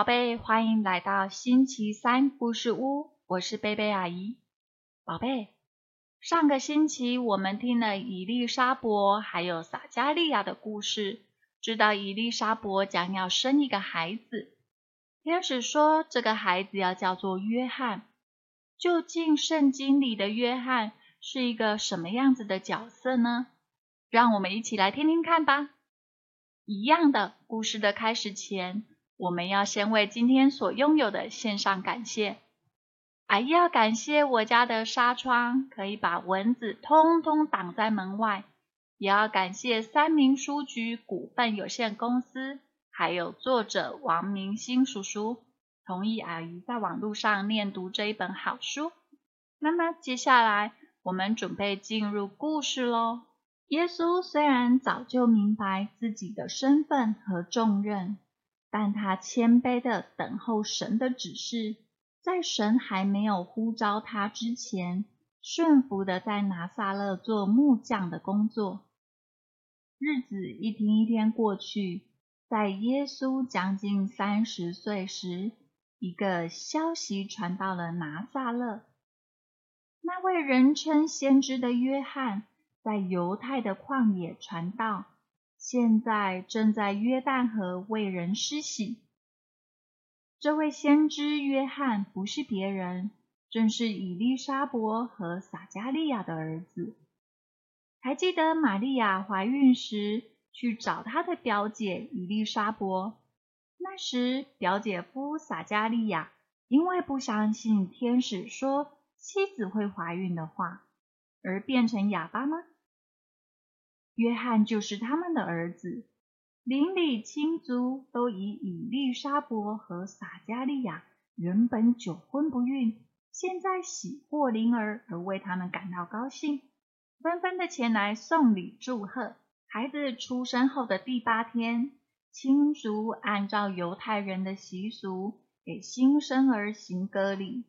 宝贝，欢迎来到星期三故事屋，我是贝贝阿姨。宝贝，上个星期我们听了伊丽莎伯还有撒加利亚的故事，知道伊丽莎伯将要生一个孩子。天使说这个孩子要叫做约翰。究竟圣经里的约翰是一个什么样子的角色呢？让我们一起来听听看吧。一样的故事的开始前。我们要先为今天所拥有的献上感谢。阿姨要感谢我家的纱窗可以把蚊子通通挡在门外，也要感谢三明书局股份有限公司，还有作者王明星叔叔同意阿姨在网络上念读这一本好书。那么接下来我们准备进入故事喽。耶稣虽然早就明白自己的身份和重任。但他谦卑的等候神的指示，在神还没有呼召他之前，顺服的在拿撒勒做木匠的工作。日子一天一天过去，在耶稣将近三十岁时，一个消息传到了拿撒勒。那位人称先知的约翰，在犹太的旷野传道。现在正在约旦河为人施洗。这位先知约翰不是别人，正是以利沙伯和撒加利亚的儿子。还记得玛利亚怀孕时去找她的表姐以利沙伯，那时表姐夫撒加利亚因为不相信天使说妻子会怀孕的话，而变成哑巴吗？约翰就是他们的儿子，邻里亲族都以以利沙伯和撒加利亚原本久婚不孕，现在喜获麟儿而为他们感到高兴，纷纷的前来送礼祝贺。孩子出生后的第八天，亲族按照犹太人的习俗，给新生儿行割礼，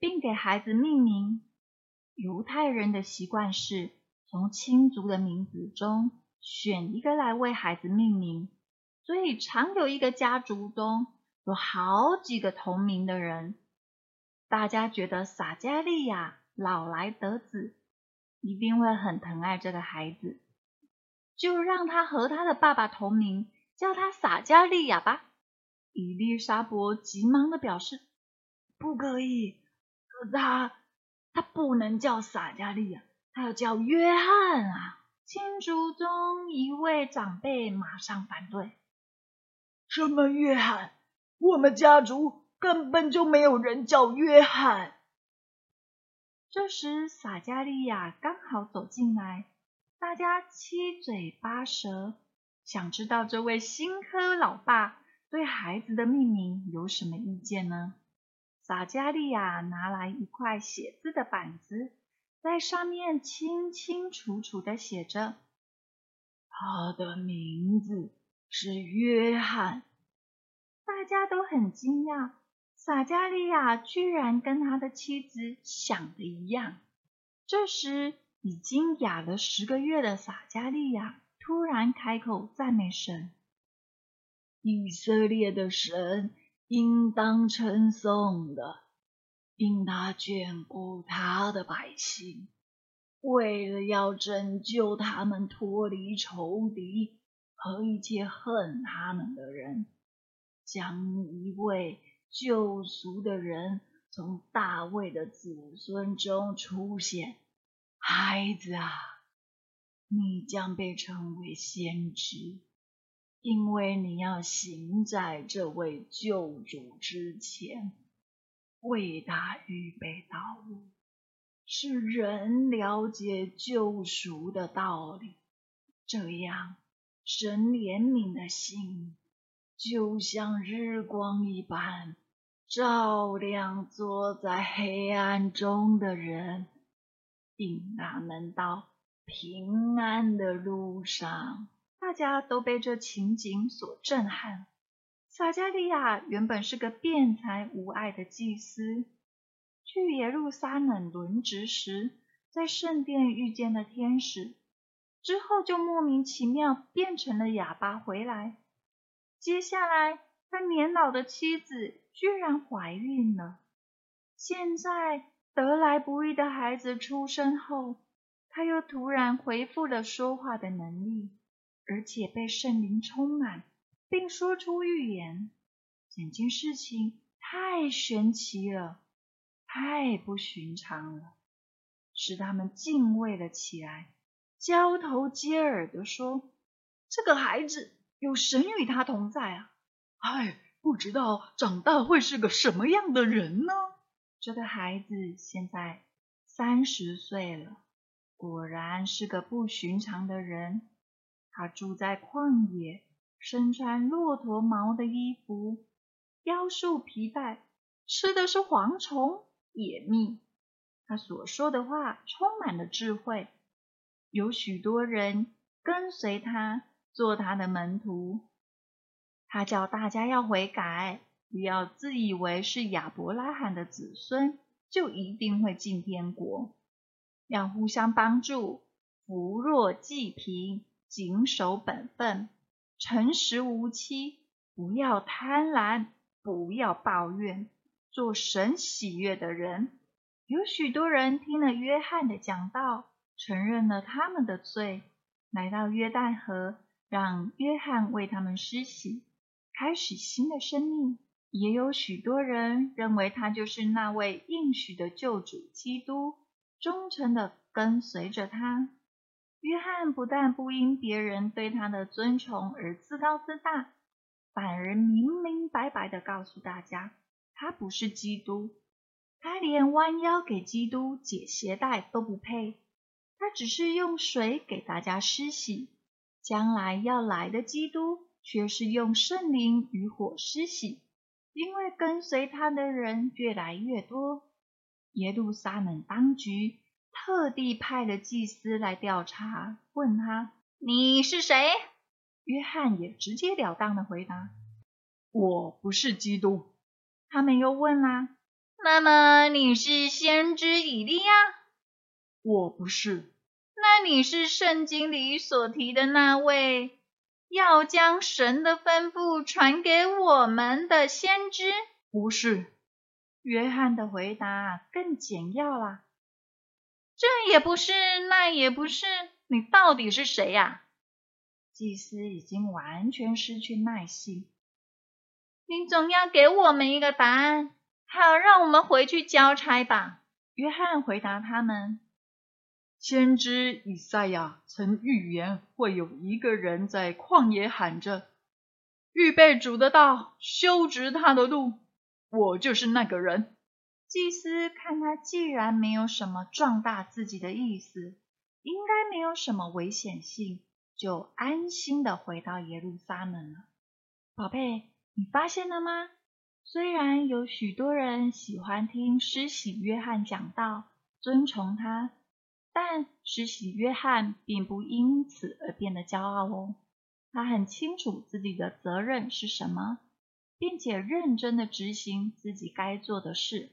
并给孩子命名。犹太人的习惯是。从亲族的名字中选一个来为孩子命名，所以常有一个家族中有好几个同名的人。大家觉得撒加利亚老来得子，一定会很疼爱这个孩子，就让他和他的爸爸同名，叫他撒加利亚吧。伊丽莎伯急忙的表示：“不可以，他他不能叫撒加利亚。”他要叫约翰啊！亲族中一位长辈马上反对：“什么约翰？我们家族根本就没有人叫约翰。”这时，撒加利亚刚好走进来，大家七嘴八舌，想知道这位新科老爸对孩子的命名有什么意见呢？撒加利亚拿来一块写字的板子。在上面清清楚楚的写着，他的名字是约翰。大家都很惊讶，撒加利亚居然跟他的妻子想的一样。这时，已经哑了十个月的撒加利亚突然开口赞美神：“以色列的神应当称颂的。”因他眷顾他的百姓，为了要拯救他们脱离仇敌和一切恨他们的人，将一位救赎的人从大卫的子孙中出现。孩子啊，你将被称为先知，因为你要行在这位救主之前。为他预备道路，使人了解救赎的道理。这样，神怜悯的心就像日光一般，照亮坐在黑暗中的人，引他们到平安的路上。大家都被这情景所震撼。撒加利亚原本是个辩才无碍的祭司，去耶路撒冷轮值时，在圣殿遇见了天使，之后就莫名其妙变成了哑巴回来。接下来，他年老的妻子居然怀孕了。现在得来不易的孩子出生后，他又突然恢复了说话的能力，而且被圣灵充满，并说出预言。整件事情太神奇了，太不寻常了，使他们敬畏了起来，交头接耳的说：“这个孩子有神与他同在啊！哎，不知道长大会是个什么样的人呢？”这个孩子现在三十岁了，果然是个不寻常的人。他住在旷野，身穿骆驼毛的衣服。腰束皮带，吃的是蝗虫野蜜。他所说的话充满了智慧，有许多人跟随他，做他的门徒。他叫大家要悔改，不要自以为是亚伯拉罕的子孙，就一定会进天国。要互相帮助，扶弱济贫，谨守本分，诚实无欺，不要贪婪。不要抱怨，做神喜悦的人。有许多人听了约翰的讲道，承认了他们的罪，来到约旦河，让约翰为他们施洗，开始新的生命。也有许多人认为他就是那位应许的救主基督，忠诚的跟随着他。约翰不但不因别人对他的尊崇而自高自大。反而明明白白的告诉大家，他不是基督，他连弯腰给基督解鞋带都不配，他只是用水给大家施洗，将来要来的基督却是用圣灵与火施洗，因为跟随他的人越来越多，耶路撒冷当局特地派了祭司来调查，问他你是谁？约翰也直截了当的回答：“我不是基督。”他们又问啦：“那么你是先知以利亚？”“我不是。”“那你是圣经里所提的那位要将神的吩咐传给我们的先知？”“不是。”约翰的回答更简要啦：“这也不是，那也不是，你到底是谁呀？”祭司已经完全失去耐心，你总要给我们一个答案，好让我们回去交差吧。约翰回答他们：“先知以赛亚曾预言，会有一个人在旷野喊着：‘预备主的道，修直他的路。’我就是那个人。”祭司看他既然没有什么壮大自己的意思，应该没有什么危险性。就安心的回到耶路撒冷了。宝贝，你发现了吗？虽然有许多人喜欢听施洗约翰讲道，尊崇他，但施洗约翰并不因此而变得骄傲哦。他很清楚自己的责任是什么，并且认真的执行自己该做的事。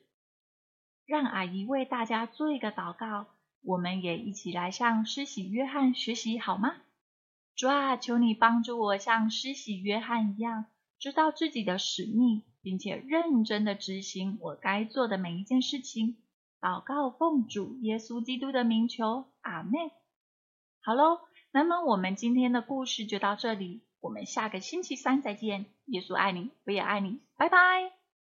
让阿姨为大家做一个祷告，我们也一起来向施洗约翰学习好吗？主啊，求你帮助我像施洗约翰一样，知道自己的使命，并且认真的执行我该做的每一件事情。祷告奉主耶稣基督的名求，阿门。好喽，那么我们今天的故事就到这里，我们下个星期三再见。耶稣爱你，我也爱你，拜拜。